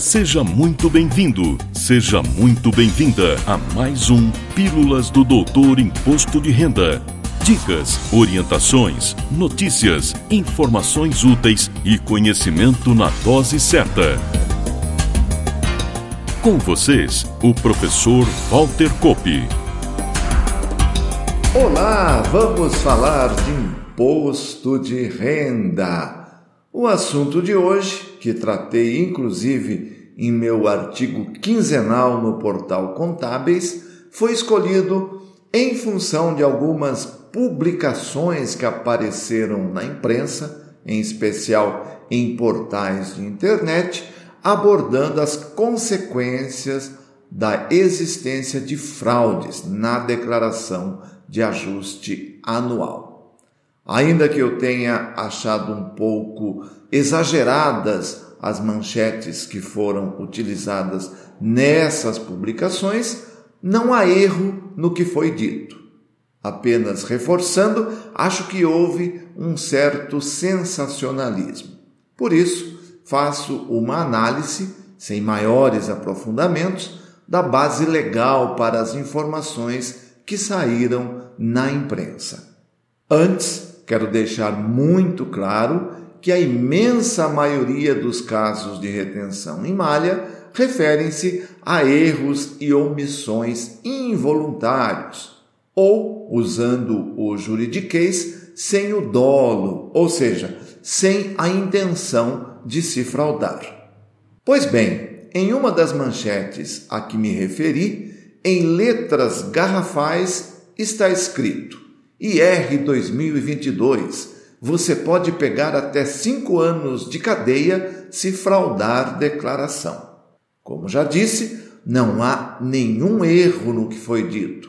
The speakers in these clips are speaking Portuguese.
Seja muito bem-vindo, seja muito bem-vinda a mais um Pílulas do Doutor Imposto de Renda. Dicas, orientações, notícias, informações úteis e conhecimento na dose certa. Com vocês, o professor Walter Kopp. Olá, vamos falar de imposto de renda. O assunto de hoje, que tratei inclusive em meu artigo quinzenal no portal Contábeis, foi escolhido em função de algumas publicações que apareceram na imprensa, em especial em portais de internet, abordando as consequências da existência de fraudes na declaração de ajuste anual. Ainda que eu tenha achado um pouco exageradas as manchetes que foram utilizadas nessas publicações, não há erro no que foi dito. Apenas reforçando, acho que houve um certo sensacionalismo. Por isso, faço uma análise, sem maiores aprofundamentos, da base legal para as informações que saíram na imprensa. Antes, Quero deixar muito claro que a imensa maioria dos casos de retenção em malha referem-se a erros e omissões involuntários, ou, usando o juridiquês, sem o dolo, ou seja, sem a intenção de se fraudar. Pois bem, em uma das manchetes a que me referi, em letras garrafais está escrito: IR 2022, você pode pegar até cinco anos de cadeia se fraudar declaração. Como já disse, não há nenhum erro no que foi dito,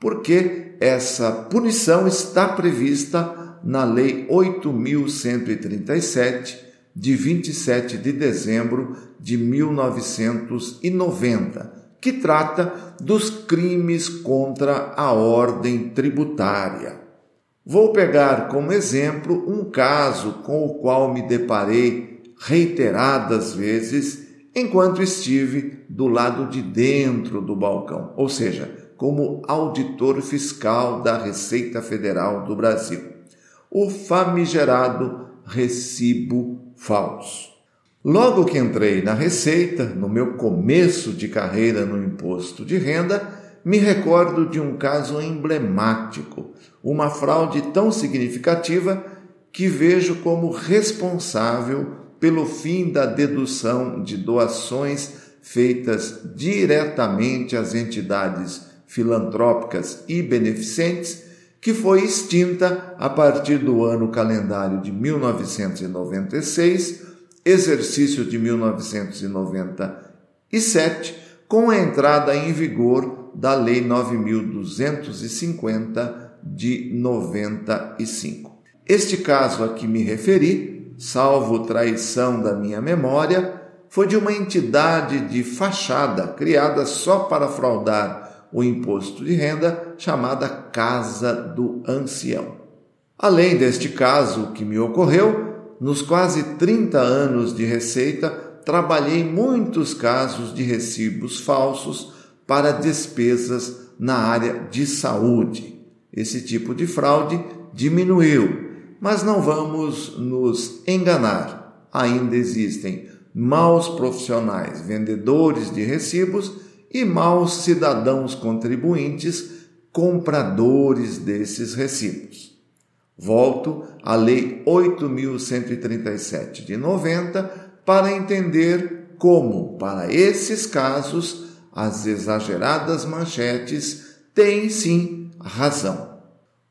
porque essa punição está prevista na Lei 8.137, de 27 de dezembro de 1990 que trata dos crimes contra a ordem tributária. Vou pegar como exemplo um caso com o qual me deparei reiteradas vezes enquanto estive do lado de dentro do balcão, ou seja, como auditor fiscal da Receita Federal do Brasil. O famigerado recibo falso. Logo que entrei na Receita, no meu começo de carreira no imposto de renda, me recordo de um caso emblemático, uma fraude tão significativa que vejo como responsável pelo fim da dedução de doações feitas diretamente às entidades filantrópicas e beneficentes, que foi extinta a partir do ano calendário de 1996 exercício de 1997, com a entrada em vigor da Lei 9250 de 95. Este caso a que me referi, salvo traição da minha memória, foi de uma entidade de fachada criada só para fraudar o imposto de renda, chamada Casa do Ancião. Além deste caso que me ocorreu, nos quase 30 anos de receita, trabalhei muitos casos de recibos falsos para despesas na área de saúde. Esse tipo de fraude diminuiu, mas não vamos nos enganar. Ainda existem maus profissionais vendedores de recibos e maus cidadãos contribuintes compradores desses recibos. Volto à Lei 8.137 de 90 para entender como, para esses casos, as exageradas manchetes têm sim razão.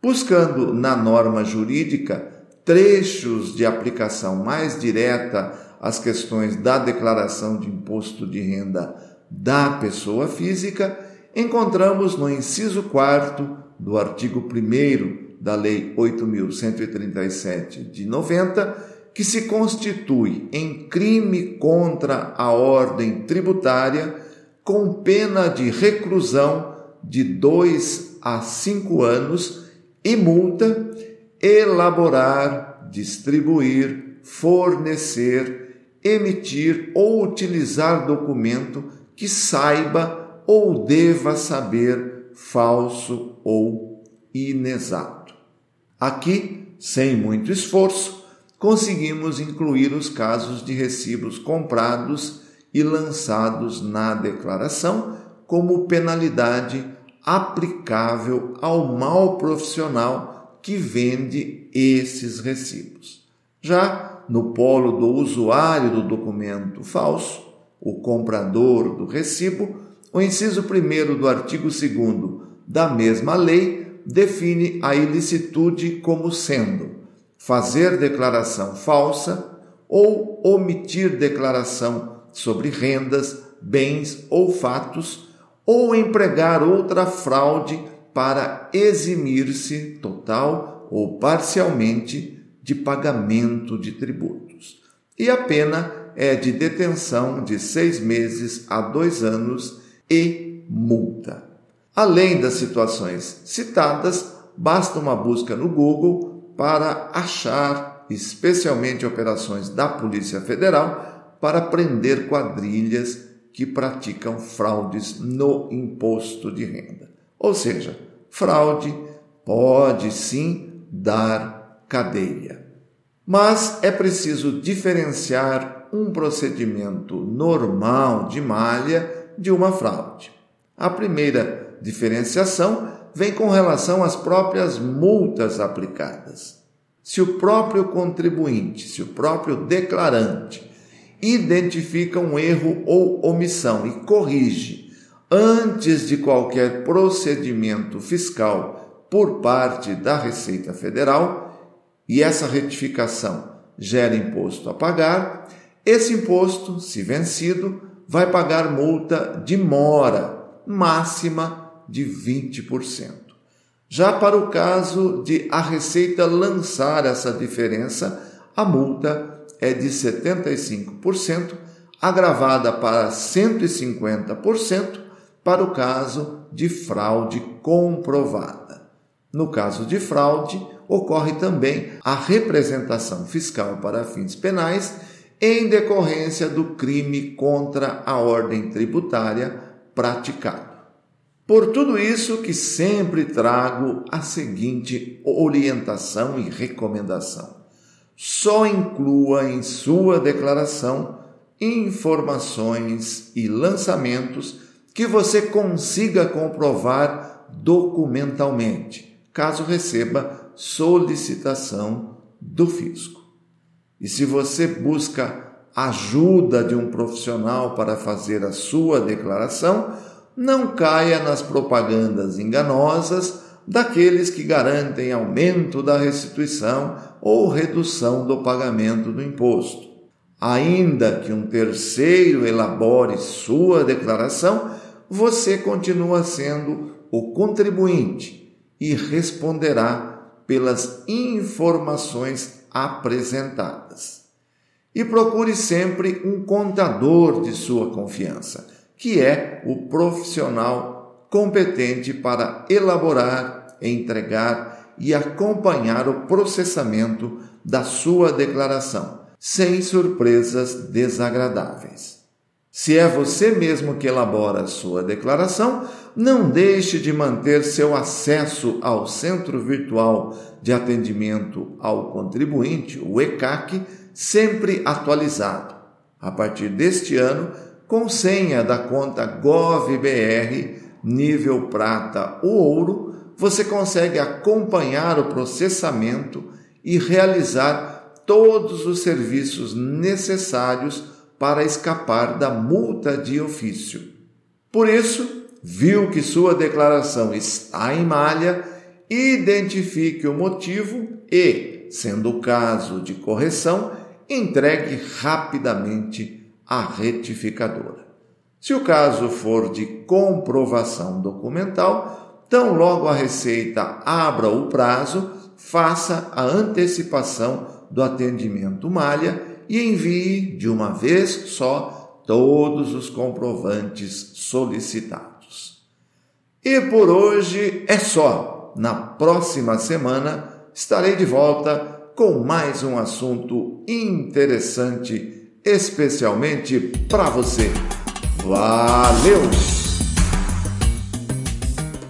Buscando na norma jurídica trechos de aplicação mais direta às questões da declaração de imposto de renda da pessoa física, encontramos no inciso 4 do artigo 1 da Lei 8.137 de 90, que se constitui em crime contra a ordem tributária com pena de reclusão de dois a cinco anos e multa elaborar, distribuir, fornecer emitir ou utilizar documento que saiba ou deva saber falso ou inexato. Aqui, sem muito esforço, conseguimos incluir os casos de recibos comprados e lançados na declaração como penalidade aplicável ao mal profissional que vende esses recibos. Já no polo do usuário do documento falso, o comprador do recibo, o inciso 1 do artigo 2 da mesma lei define a ilicitude como sendo fazer declaração falsa ou omitir declaração sobre rendas, bens ou fatos, ou empregar outra fraude para eximir-se total ou parcialmente de pagamento de tributos. E a pena é de detenção de seis meses a dois anos e multa. Além das situações citadas, basta uma busca no Google para achar, especialmente operações da Polícia Federal, para prender quadrilhas que praticam fraudes no imposto de renda. Ou seja, fraude pode sim dar cadeia. Mas é preciso diferenciar um procedimento normal de malha de uma fraude. A primeira diferenciação vem com relação às próprias multas aplicadas. Se o próprio contribuinte, se o próprio declarante identifica um erro ou omissão e corrige antes de qualquer procedimento fiscal por parte da Receita Federal, e essa retificação gera imposto a pagar, esse imposto, se vencido, vai pagar multa de mora máxima de 20%. Já para o caso de a Receita lançar essa diferença, a multa é de 75%, agravada para 150% para o caso de fraude comprovada. No caso de fraude, ocorre também a representação fiscal para fins penais em decorrência do crime contra a ordem tributária praticado. Por tudo isso que sempre trago a seguinte orientação e recomendação: só inclua em sua declaração informações e lançamentos que você consiga comprovar documentalmente, caso receba solicitação do fisco. E se você busca ajuda de um profissional para fazer a sua declaração, não caia nas propagandas enganosas daqueles que garantem aumento da restituição ou redução do pagamento do imposto. Ainda que um terceiro elabore sua declaração, você continua sendo o contribuinte e responderá pelas informações apresentadas. E procure sempre um contador de sua confiança, que é o profissional competente para elaborar, entregar e acompanhar o processamento da sua declaração, sem surpresas desagradáveis. Se é você mesmo que elabora a sua declaração, não deixe de manter seu acesso ao Centro Virtual de Atendimento ao Contribuinte, o ECAC, sempre atualizado. A partir deste ano, com senha da conta GovBR nível prata ou ouro, você consegue acompanhar o processamento e realizar todos os serviços necessários para escapar da multa de ofício. Por isso, viu que sua declaração está em malha, identifique o motivo e, sendo o caso de correção, entregue rapidamente à retificadora. Se o caso for de comprovação documental, tão logo a Receita abra o prazo, faça a antecipação do atendimento malha e envie de uma vez só todos os comprovantes solicitados. E por hoje é só. Na próxima semana estarei de volta com mais um assunto interessante especialmente para você. Valeu!